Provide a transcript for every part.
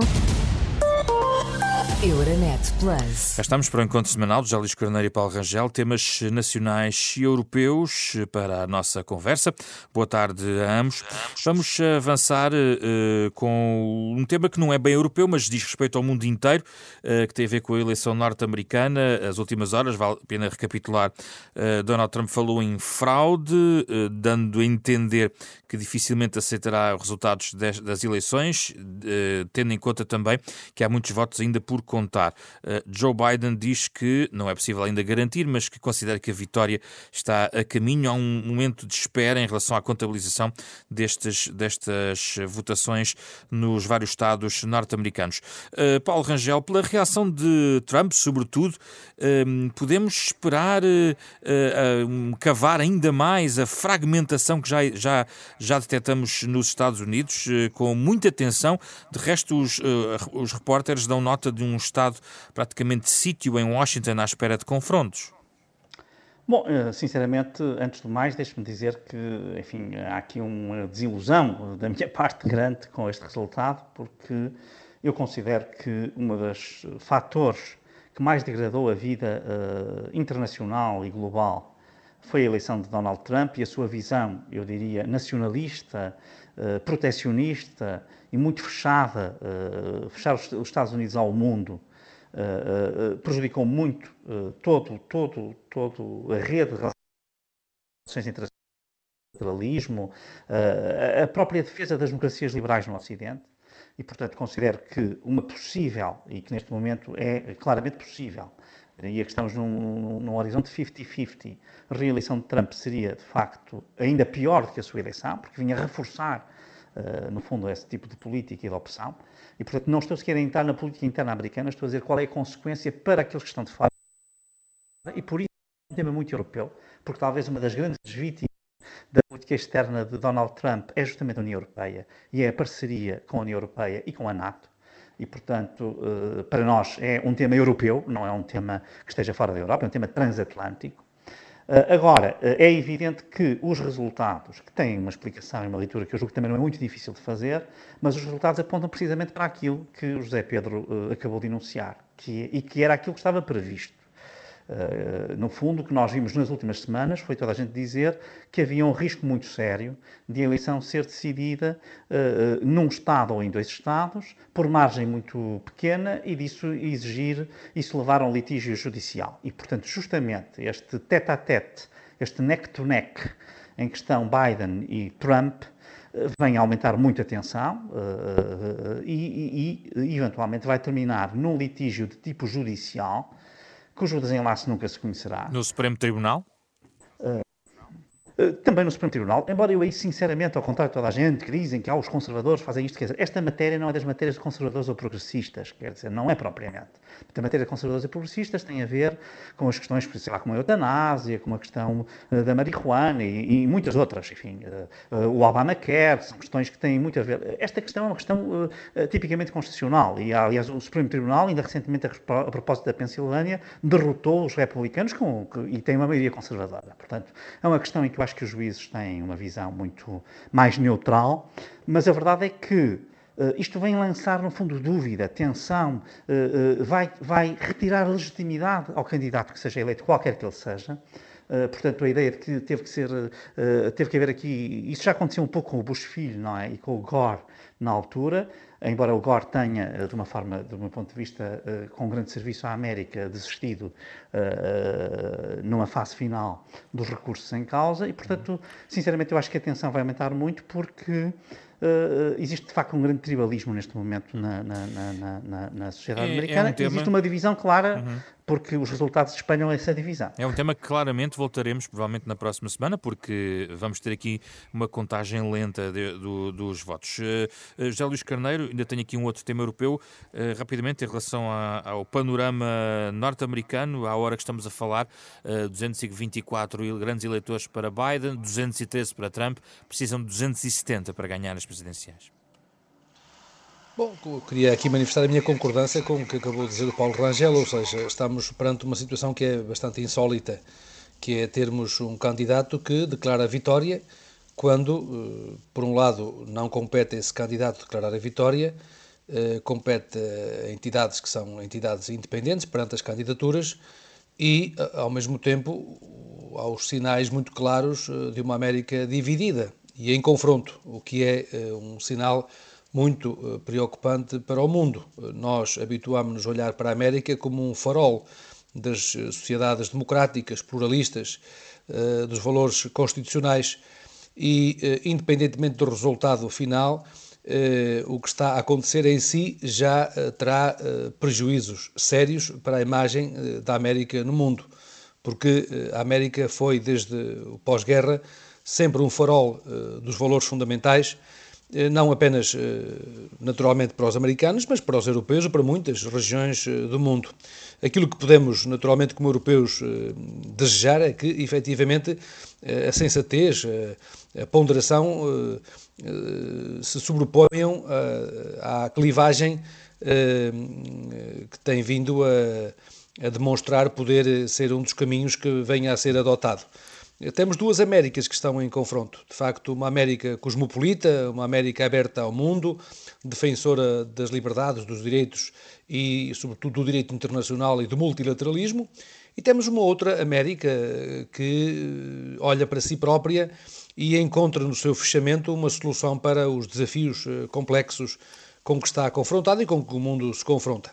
you Euronet Plus. estamos para o encontro semanal de Jálio Carneiro e Paulo Rangel, temas nacionais e europeus para a nossa conversa. Boa tarde a ambos. Vamos avançar uh, com um tema que não é bem europeu, mas diz respeito ao mundo inteiro, uh, que tem a ver com a eleição norte-americana. As últimas horas, vale a pena recapitular, uh, Donald Trump falou em fraude, dando a entender que dificilmente aceitará os resultados das eleições, tendo em conta também que há muitos votos ainda por contar. Uh, Joe Biden diz que não é possível ainda garantir, mas que considera que a vitória está a caminho. Há um momento de espera em relação à contabilização destes, destas votações nos vários estados norte-americanos. Uh, Paulo Rangel, pela reação de Trump, sobretudo, uh, podemos esperar cavar ainda mais a fragmentação que já, já, já detectamos nos Estados Unidos, com muita atenção. De resto, os, os repórteres dão nota de um estado praticamente de sítio em Washington à espera de confrontos? Bom, eh, sinceramente, antes de mais, deixe-me dizer que, enfim, há aqui uma desilusão da minha parte grande com este resultado, porque eu considero que um dos fatores que mais degradou a vida uh, internacional e global foi a eleição de Donald Trump e a sua visão, eu diria, nacionalista, uh, protecionista e muito fechada, uh, fechar os, os, Estados Unidos ao mundo, uh, prejudicou muito todo, todo, todo a rede de relações internacionais, a própria defesa das democracias liberais no Ocidente. E, portanto, considero que uma possível, e que neste momento é claramente possível, e aqui estamos num, num horizonte 50-50, a reeleição de Trump seria, de facto, ainda pior do que a sua eleição, porque vinha reforçar uh, no fundo, esse tipo de política e de opção. E, portanto, não estou sequer a entrar na política interna americana, estou a dizer qual é a consequência para aqueles que estão de fora. E por isso é um tema muito europeu, porque talvez uma das grandes vítimas da política externa de Donald Trump é justamente a União Europeia e é a parceria com a União Europeia e com a NATO. E, portanto, eh, para nós é um tema europeu, não é um tema que esteja fora da Europa, é um tema transatlântico. Ah, agora, ah, é evidente que os resultados, que têm uma explicação e uma leitura que eu julgo que também não é muito difícil de fazer, mas os resultados apontam precisamente para aquilo que o José Pedro acabou de enunciar, que, e que era aquilo que estava previsto. Uh, no fundo, o que nós vimos nas últimas semanas foi toda a gente dizer que havia um risco muito sério de a eleição ser decidida uh, num Estado ou em dois Estados, por margem muito pequena, e disso exigir, isso levar a um litígio judicial. E, portanto, justamente este tete-a-tete, este neck-to-neck, em que estão Biden e Trump, vem a aumentar muito a tensão uh, e, e, e, eventualmente, vai terminar num litígio de tipo judicial cujo desenlace nunca se conhecerá. No Supremo Tribunal? Eh, também no Supremo Tribunal, embora eu aí, sinceramente, ao contrário de toda a gente, que dizem que há os conservadores fazem isto, quer dizer, esta matéria não é das matérias de conservadores ou progressistas, quer dizer, não é propriamente. A matéria de conservadores e progressistas tem a ver com as questões, sei lá, como a eutanásia, com a questão uh, da marihuana e, e, muitas outras, enfim, uh, uh, o Obamacare, são questões que têm muito a ver. Esta questão é uma questão tipicamente constitucional e, aliás, o Supremo Tribunal, ainda recentemente, a, a propósito da Pensilvânia, derrotou os republicanos com, e tem uma maioria conservadora. Portanto, é uma questão em que eu acho que os juízes têm uma visão muito mais neutral, mas a verdade é que uh, isto vem lançar, no fundo, dúvida, tensão, uh, uh, vai, vai retirar legitimidade ao candidato que seja eleito, qualquer que ele seja. portanto, a ideia de que teve que ser, teve que haver aqui, isso já aconteceu um pouco com o Bush filho, não é? E com o Gore na altura, embora o Gore tenha, eh, de uma forma, do meu ponto de vista, eh, com um grande serviço à América, desistido eh, numa fase final dos recursos em causa, e, portanto, sinceramente, eu acho que a tensão vai aumentar muito porque Uh, existe de facto um grande tribalismo neste momento na, na, na, na sociedade é, americana. É um tema... Existe uma divisão clara uhum porque os resultados espelham essa divisão. É um tema que claramente voltaremos provavelmente na próxima semana, porque vamos ter aqui uma contagem lenta de, do, dos votos. Uh, José Luís Carneiro, ainda tenho aqui um outro tema europeu, uh, rapidamente em relação a, ao panorama norte-americano, à hora que estamos a falar, uh, 224 grandes eleitores para Biden, 213 para Trump, precisam de 270 para ganhar as presidenciais. Bom, queria aqui manifestar a minha concordância com o que acabou de dizer o Paulo Rangel, ou seja, estamos perante uma situação que é bastante insólita, que é termos um candidato que declara a vitória quando, eh, por um lado, não compete esse candidato declarar a vitória compete a entidades que são entidades independentes perante as candidaturas e, ao mesmo tempo, aos sinais muito claros de uma América dividida e em confronto, o que é um sinal muito preocupante para o mundo. Nós habituámos-nos a olhar para a América como um farol das sociedades democráticas, pluralistas, dos valores constitucionais e, eh, independentemente do resultado final, eh, o que está a acontecer em si já eh, terá prejuízos sérios para a imagem da América no mundo, porque a América foi, desde o pós-guerra, sempre um farol dos valores fundamentais, não apenas naturalmente para os americanos, mas para os europeus para muitas regiões do mundo. Aquilo que podemos, naturalmente, como europeus, desejar é que, efetivamente, a sensatez, a ponderação eh, eh, se sobreponham à clivagem eh, que tem vindo a, a, demonstrar poder ser um dos caminhos que venha a ser adotado. Temos duas Américas que estão em confronto. De facto, uma América cosmopolita, uma América aberta ao mundo, defensora das liberdades, dos direitos e, sobretudo, do direito internacional e do multilateralismo. E temos uma outra América que olha para si própria e encontra no seu fechamento uma solução para os desafios eh, complexos com que está confrontado e com que o mundo se confronta.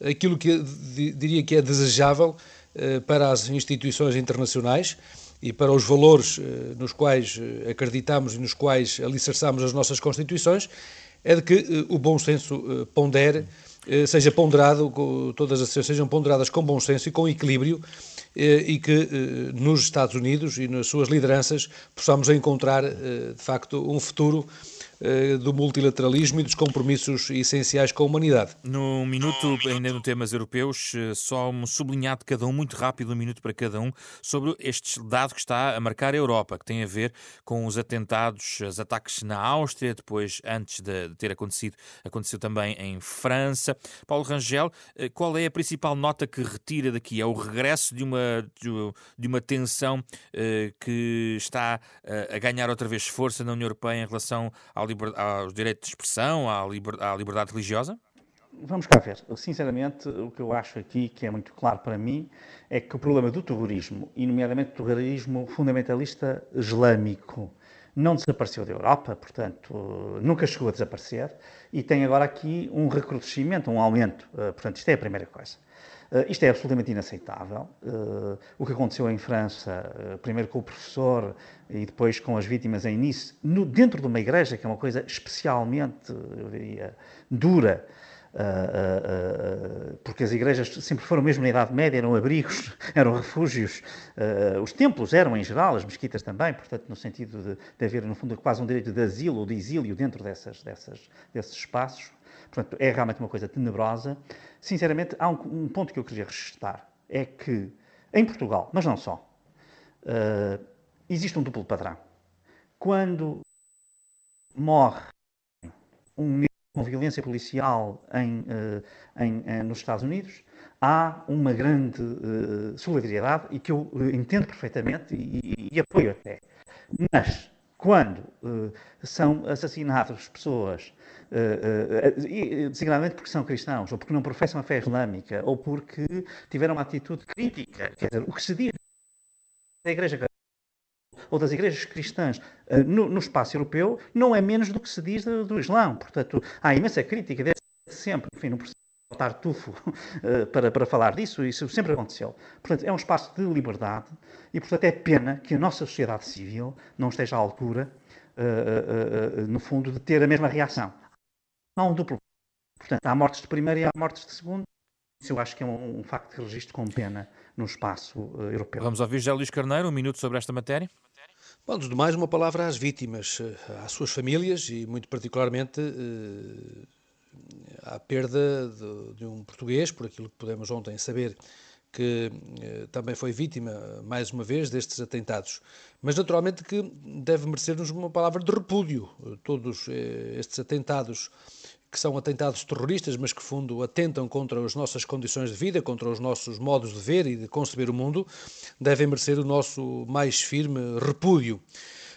Aquilo que diria que é desejável eh, para as instituições internacionais e para os valores eh, nos quais acreditamos e nos quais alicerçamos as nossas constituições é de que o bom senso pondere, seja ponderado, todas as ações sejam ponderadas com bom senso e com equilíbrio eh, e que eh, nos Estados Unidos e nas suas lideranças possamos encontrar, eh, de facto, um futuro eh, do multilateralismo e dos compromissos essenciais com a humanidade. No minuto, ainda no temas europeus, eh, só um sublinhado de cada um, muito rápido, um minuto para cada um, sobre este dado que está a marcar a Europa, que tem a ver com os atentados, os ataques na Áustria, depois, antes de ter acontecido, aconteceu também em França. Paulo Rangel, eh, qual é a principal nota que retira daqui? É o regresso de uma, de uma tensão que está a ganhar outra vez força na União Europeia em relação ao liber, aos direitos de expressão, à, liber, à liberdade religiosa? Vamos cá ver. Sinceramente, o que eu acho aqui, que é muito claro para mim, é que o problema do terrorismo, e nomeadamente do terrorismo fundamentalista islâmico, não desapareceu da Europa, portanto, nunca chegou a desaparecer, e tem agora aqui um recrudescimento, um aumento. Eh, portanto, isto é a primeira coisa. Uh, isto é absolutamente inaceitável. Uh, o que aconteceu em França, uh, primeiro com o professor e depois com as vítimas em Nice, no, dentro de uma igreja, que é uma coisa especialmente, eu diria, dura, porque as igrejas sempre foram, mesmo na Idade Média, eram abrigos, eram refúgios. os templos eram, em geral, as mesquitas também, portanto, no sentido de, de haver, no fundo, quase um direito de asilo ou de exílio dentro dessas, dessas, desses espaços. Portanto, é realmente uma coisa tenebrosa. Sinceramente, há um, um ponto que eu queria registrar. É que, em Portugal, mas não só, uh, existe um duplo padrão. Quando morre um com violência policial em, uh, em, uh, nos Estados Unidos, há uma grande uh, solidariedade e que eu entendo perfeitamente e, e, e apoio até. Mas quando uh, são assassinadas pessoas, uh, uh, designadamente porque são cristãos, ou porque não professam a fé islâmica, ou porque tiveram uma atitude crítica, quer dizer, o que se diz da Igreja ou das igrejas cristãs no, no, espaço europeu não é menos do que se diz do, do Islão. Portanto, há imensa crítica desde sempre, enfim, não precisa Tartufo uh, para, para falar disso, isso sempre aconteceu. Portanto, é um espaço de liberdade e, portanto, é pena que a nossa sociedade civil não esteja à altura, uh, uh, no fundo, de ter a mesma reação. Há um duplo. Portanto, há mortes de primeiro e há mortes de segundo. Isso eu acho que é um, um facto que registro com pena no espaço europeu. Vamos ouvir José Luís Carneiro, um minuto sobre esta matéria. Bom, antes de mais, uma palavra às vítimas, às suas famílias e, muito particularmente, à perda de, de, um português, por aquilo que podemos ontem saber, que eh, também foi vítima, mais uma vez, destes atentados. Mas, naturalmente, que deve merecer-nos uma palavra de repúdio. Todos eh, estes atentados, que são atentados terroristas, mas que, fundo, atentam contra as nossas condições de vida, contra os nossos modos de ver e de conceber o mundo, devem merecer o nosso mais firme repúdio.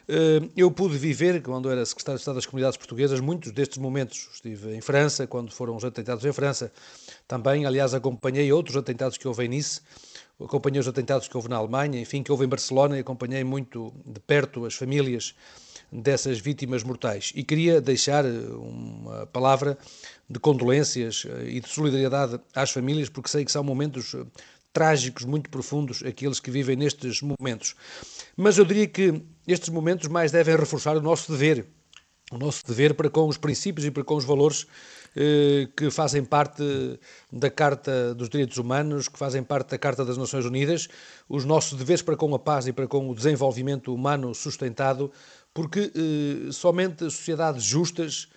Eh, eu pude viver, quando era secretário de Estado das Comunidades Portuguesas, muitos destes momentos. Estive em França, quando foram os atentados em França. Também, aliás, acompanhei outros atentados que houve em Nice, acompanhei os atentados que houve na Alemanha, enfim, que houve em Barcelona e acompanhei muito de perto as famílias dessas vítimas mortais. E queria deixar uma palavra de condolências e de solidariedade às famílias, porque sei que são momentos trágicos, muito profundos, aqueles que vivem nestes momentos. Mas eu diria que estes momentos mais devem reforçar o nosso dever, o nosso dever para com os princípios e para com os valores eh, que fazem parte da Carta dos Direitos Humanos, que fazem parte da Carta das Nações Unidas, os nossos deveres para com a paz e para com o desenvolvimento humano sustentado, porque eh, somente sociedades justas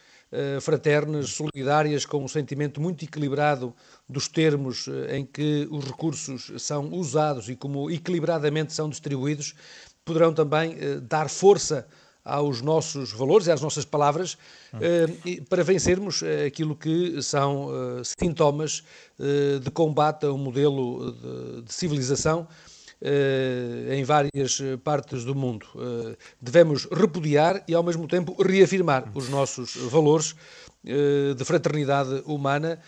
fraternas, solidárias, com um sentimento muito equilibrado dos termos eh, em que os recursos são usados e como equilibradamente são distribuídos, poderão também eh, dar força aos nossos valores e às nossas palavras para vencermos aquilo que são sintomas de combate a um modelo de civilização eh, em várias eh, partes do mundo. Eh, devemos repudiar e, ao mesmo tempo, reafirmar os nossos valores de fraternidade humana,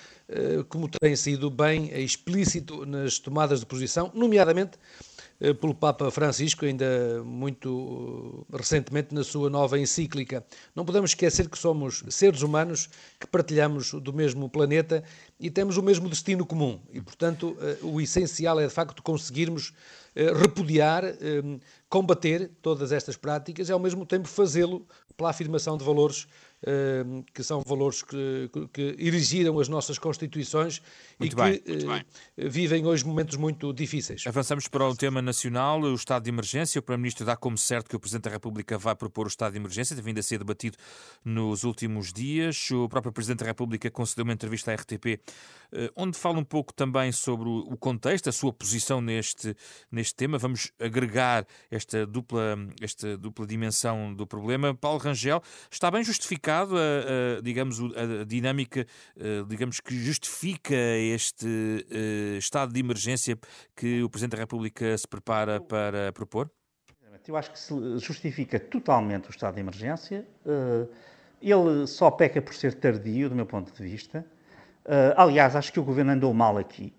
como tem sido bem explícito nas tomadas de posição, nomeadamente eh, pelo Papa Francisco, ainda muito eh, recentemente na sua nova encíclica. Não podemos esquecer que somos seres humanos que partilhamos do mesmo planeta e temos o mesmo destino comum. E, portanto, eh, o essencial é de facto conseguirmos repudiar, combater todas estas práticas e, ao mesmo tempo, fazê-lo pela afirmação de valores que são valores que, que erigiram as nossas constituições muito e bem, que eh, vivem hoje momentos muito difíceis. Avançamos para o tema nacional, o estado de emergência. O Primeiro-Ministro dá como certo que o Presidente da República vai propor o estado de emergência, tem vindo a ser debatido nos últimos dias. O próprio Presidente da República concedeu uma entrevista à RTP, eh, onde fala um pouco também sobre o contexto, a sua posição neste, neste tema. Vamos agregar esta dupla, esta dupla dimensão do problema. Paulo Rangel, está bem justificado a, a, digamos, a, dinâmica, digamos, que justifica este estado de emergência que o Presidente da República se prepara para propor? Eu acho que se justifica totalmente o estado de emergência. Ele só peca por ser tardio, do meu ponto de vista. Aliás, acho que o governo andou mal aqui.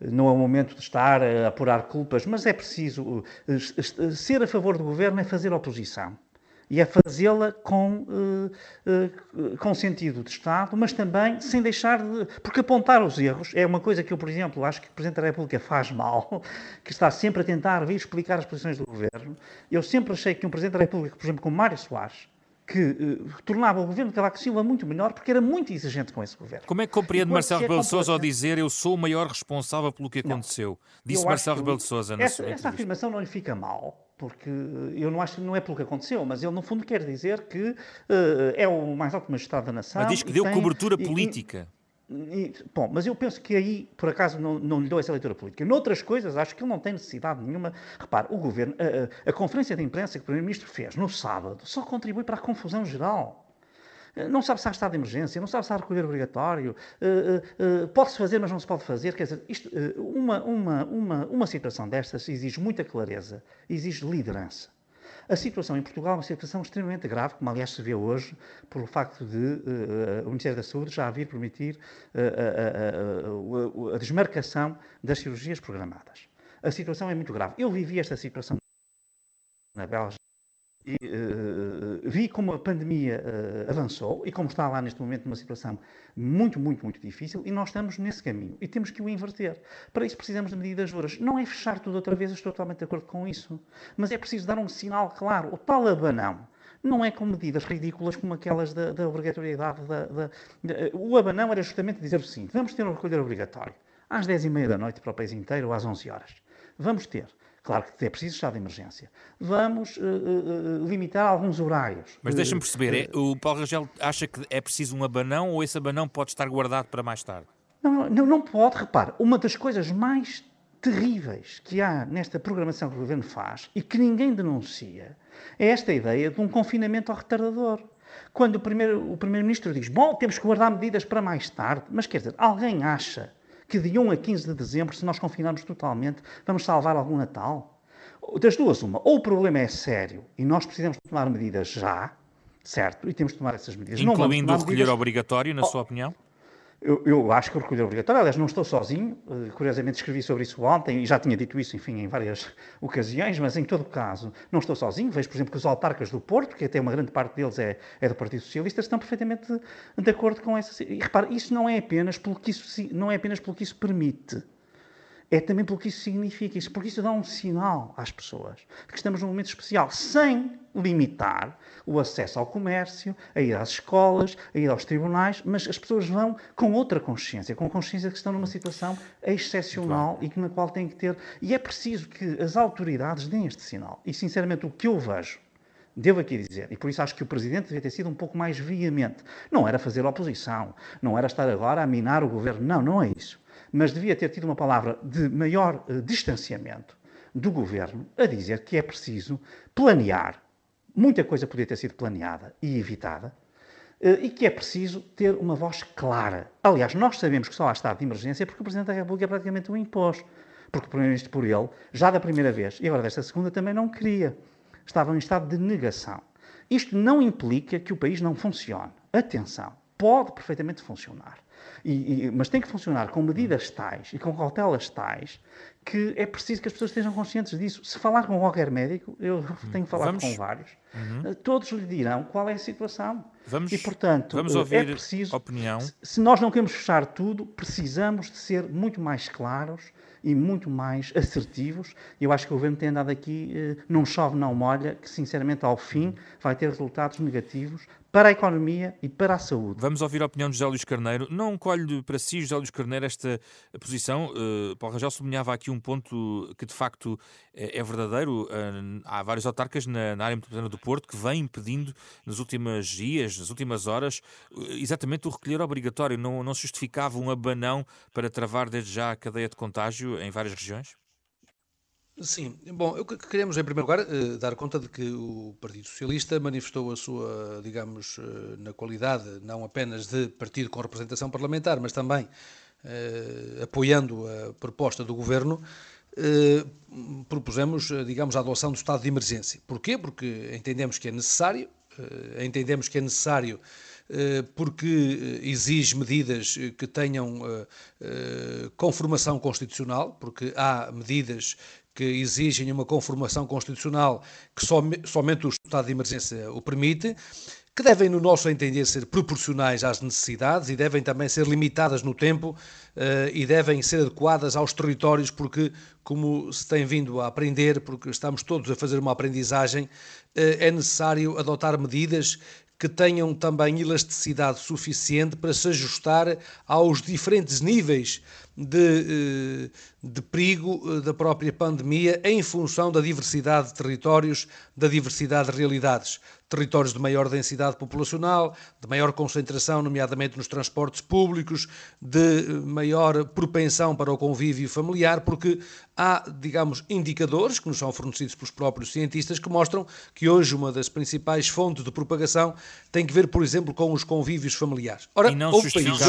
Não é o momento de estar a apurar culpas, mas é preciso. Ser a favor do governo é fazer oposição e é fazê-la com, uh, uh, com sentido de Estado, mas também sem deixar de. Porque apontar os erros é uma coisa que eu, por exemplo, acho que o Presidente da República faz mal, que está sempre a tentar vir explicar as posições do governo. Eu sempre achei que um Presidente da República, por exemplo, como Mário Soares, que uh, tornava o governo de Cavaco Silva muito melhor, porque era muito exigente com esse governo. Como é que compreende Marcelo Rebelo de Sousa ao dizer eu sou o maior responsável pelo que aconteceu? Não, Disse Marcelo Rebelo de Sousa essa, essa afirmação não lhe fica mal, porque eu não acho que não é pelo que aconteceu, mas ele no fundo quer dizer que uh, é o mais alto magistrado da nação. Mas diz que deu tem, cobertura política. E, e, bom, mas eu penso que aí, por acaso, não, não lhe dou essa leitura política. Noutras coisas, acho que ele não tem necessidade nenhuma. Repare, o governo, a, a, a conferência de imprensa que o Primeiro-Ministro fez no sábado só contribui para a confusão geral. Eh, não sabe se há estado de emergência, não sabe se há recolher obrigatório, uh, uh, pode-se fazer, mas não se pode fazer. Quer dizer, isto, uma, uma, uma, uma situação destas exige muita clareza, exige liderança. A situação em Portugal é uma situação extremamente grave, como aliás se vê hoje, pelo facto de uh, o Ministério da Saúde já vir permitir uh, a desmarcação das cirurgias programadas. A situação é muito grave. Eu vivi esta situação na Bélgica e uh, vi como a pandemia uh, avançou e como está lá neste momento numa situação muito, muito, muito difícil e nós estamos nesse caminho e temos que o inverter. Para isso precisamos de medidas duras. Não é fechar tudo outra vez, estou totalmente de acordo com isso, mas é preciso dar um sinal claro. O tal abanão não é com medidas ridículas como aquelas da, da obrigatoriedade. Da, da, o abanão era justamente dizer o seguinte, vamos ter um recolher obrigatório às 10h30 da noite para o país inteiro ou às 11 horas. Vamos ter. Claro que é preciso estado de emergência. Vamos uh, uh, limitar alguns horários. Mas deixa-me perceber, é, o Paulo Rangel acha que é preciso um abanão ou esse abanão pode estar guardado para mais tarde? Não, não, não pode. Repare, uma das coisas mais terríveis que há nesta programação que o Governo faz e que ninguém denuncia é esta ideia de um confinamento ao retardador. Quando o Primeiro-Ministro primeiro diz, bom, temos que guardar medidas para mais tarde, mas quer dizer, alguém acha que de 1 a 15 de dezembro, se nós confinarmos totalmente, vamos salvar algum Natal? Das duas, uma. Ou o problema é sério e nós precisamos tomar medidas já, certo? E temos de tomar essas medidas. Incluindo o recolher medidas... obrigatório, na oh, sua opinião? Eu, eu, acho que o recolher obrigatório, aliás, não estou sozinho, uh, curiosamente escrevi sobre isso ontem e já tinha dito isso, enfim, em várias ocasiões, mas em todo caso, não estou sozinho. Vejo, por exemplo, que os autarcas do Porto, que até uma grande parte deles é, é do Partido Socialista, estão perfeitamente de, de acordo com essa. E repare, isso não é apenas pelo que isso, não é apenas pelo que isso permite é também pelo que isso significa, isso, porque isso dá um sinal às pessoas de que estamos num momento especial, sem limitar o acesso ao comércio, a ir às escolas, a ir aos tribunais, mas as pessoas vão com outra consciência, com consciência de que estão numa situação excepcional e que na qual têm que ter. E é preciso que as autoridades deem este sinal. E, sinceramente, o que eu vejo Devo aqui dizer, e por isso acho que o Presidente devia ter sido um pouco mais veemente. Não era fazer oposição, não era estar agora a minar o governo, não, não é isso mas devia ter tido uma palavra de maior uh, distanciamento do governo a dizer que é preciso planear. Muita coisa podia ter sido planeada e evitada. Uh, e que é preciso ter uma voz clara. Aliás, nós sabemos que só há estado de emergência porque o Presidente da República praticamente o impôs. Porque o Primeiro-Ministro, por ele, já da primeira vez e agora desta segunda, também não queria. Estava em estado de negação. Isto não implica que o país não funcione. Atenção, pode perfeitamente funcionar. E, e, mas tem que funcionar com medidas tais e com cautelas tais que é preciso que as pessoas estejam conscientes disso. Se falar com qualquer médico, eu tenho falado vamos, com vários, uhum. Eh, todos lhe dirão qual é a situação. Vamos, e, portanto, vamos eh, ouvir é preciso, opinião. Se, nós não queremos fechar tudo, precisamos de ser muito mais claros e muito mais assertivos. Eu acho que o governo tem andado aqui, eh, não chove, não molha, que sinceramente ao fim vai ter resultados negativos para a economia e para a saúde. Vamos ouvir a opinião de José Luís Carneiro. Não colhe para si, José Luís Carneiro, esta posição. Uh, Paulo Rangel sublinhava aqui um ponto que de facto é, é verdadeiro. Uh, há vários autarcas na, na área metropolitana do Porto que vêm pedindo nos últimos dias, nas últimas horas, uh, exatamente o recolher obrigatório. Não, não se justificava um abanão para travar desde já a cadeia de contágio em várias regiões? Sim, bom, eu queremos em primeiro lugar eh, dar conta de que o Partido Socialista manifestou a sua, digamos, eh, na qualidade não apenas de partido com representação parlamentar, mas também eh, apoiando a proposta do Governo, propusemos, digamos, a adoção do estado de emergência. Porquê? Porque entendemos que é necessário, entendemos que é necessário porque exige medidas que tenham conformação constitucional, porque há medidas que exigem uma conformação constitucional que somente o estado de emergência o permite, que devem, no nosso entender, ser proporcionais às necessidades e devem também ser limitadas no tempo uh, e devem ser adequadas aos territórios, porque, como se tem vindo a aprender, porque estamos todos a fazer uma aprendizagem, uh, é necessário adotar medidas que tenham também elasticidade suficiente para se ajustar aos diferentes níveis de, eh, de perigo eh, da própria pandemia em função da diversidade de territórios, da diversidade de realidades territórios de maior densidade populacional, de maior concentração, nomeadamente nos transportes públicos, de maior propensão para o convívio familiar, porque há, digamos, indicadores que nos são fornecidos pelos próprios cientistas que mostram que hoje uma das principais fontes de propagação tem que ver, por exemplo, com os convívios familiares. Ora, e não houve países.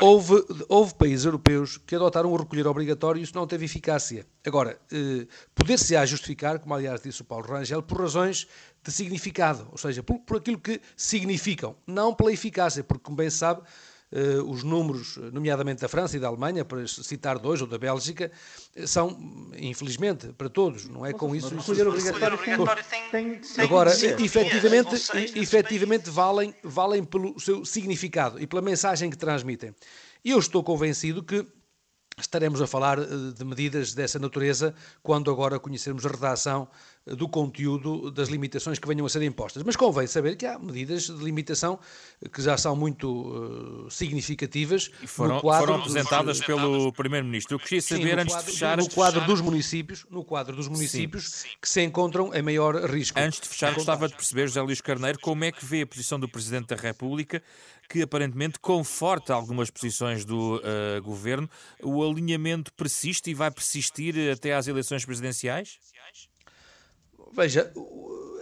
Houve, houve países europeus que adotaram o recolher obrigatório e isso não teve eficácia. Agora, eh, poder-se-á justificar, como aliás disse o Paulo Rangel, por razões de significado, ou seja, por, por aquilo que significam, não pela eficácia, porque, como bem se sabe, Uh, os números, nomeadamente da França e da Alemanha, para citar dois, ou da Bélgica, são, infelizmente, para todos, não é com isso... isso obrigatório tem, tem, Agora, efetivamente, efetivamente valem, valem pelo seu significado e pela mensagem que transmitem. E eu estou convencido que estaremos a falar eh, de medidas dessa natureza quando agora conhecermos a redação do conteúdo das limitações que venham a ser impostas. Mas convém saber que há medidas de limitação que já são muito uh, significativas. E foram, foram apresentadas dos... pelo Primeiro-Ministro. Eu queria saber, antes quadro, de fechar... No quadro dos municípios, no quadro dos municípios Sim. que se encontram em maior risco. Antes de fechar, gostava de perceber, José Luís Carneiro, como é que vê a posição do Presidente da República que aparentemente conforta algumas posições do uh, governo. O alinhamento persiste e vai persistir até às eleições presidenciais? Veja,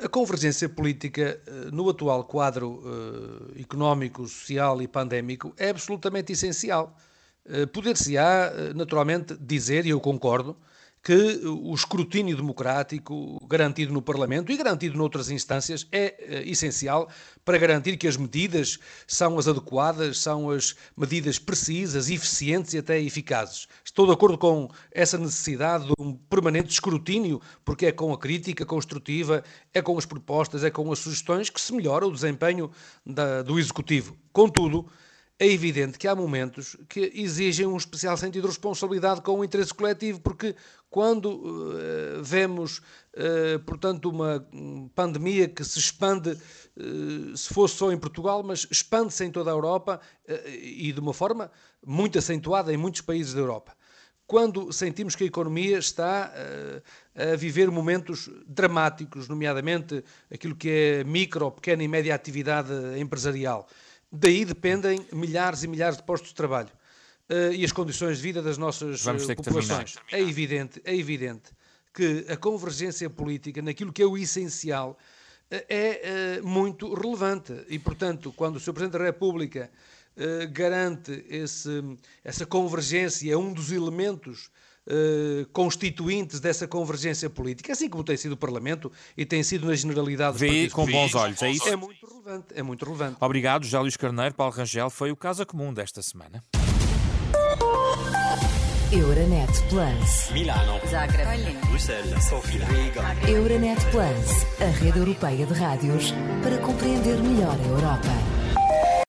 a convergência política eh, no atual quadro uh, económico, social e pandémico é absolutamente essencial. Uh, Poder-se-á, naturalmente, dizer, e eu concordo, que o escrutínio democrático garantido no Parlamento e garantido noutras instâncias é eh, essencial para garantir que as medidas são as adequadas, são as medidas precisas, eficientes e até eficazes. Estou de acordo com essa necessidade de um permanente escrutínio, porque é com a crítica construtiva, é com as propostas, é com as sugestões que se melhora o desempenho da, do Executivo. Contudo, é evidente que há momentos que exigem um especial sentido de responsabilidade com o interesse coletivo, porque quando uh, vemos, uh, portanto, uma pandemia que se expande, uh, se fosse só em Portugal, mas expande-se em toda a Europa e de uma forma muito acentuada em muitos países da Europa. Quando sentimos que a economia está a viver momentos dramáticos, nomeadamente aquilo que é micro, pequena e média atividade empresarial Daí dependem milhares e milhares de postos de trabalho uh, e as condições de vida das nossas uh, populações. É evidente, é evidente que a convergência política naquilo que é o essencial uh, é muito relevante e, portanto, quando o Sr. Presidente da República garante esse, essa convergência, é um dos elementos Uh, constituintes dessa convergência política, assim como tem sido o Parlamento e tem sido na generalidade Vê com bons olhos, é isso? É muito relevante, é muito relevante. Obrigado, José Luís Carneiro. Paulo Rangel foi o Casa Comum desta semana. Euronet Plus. Milano. Zagreb. Bruxelas. Sofia. Riga. Euronet Plus, a rede europeia de rádios para compreender melhor a Europa.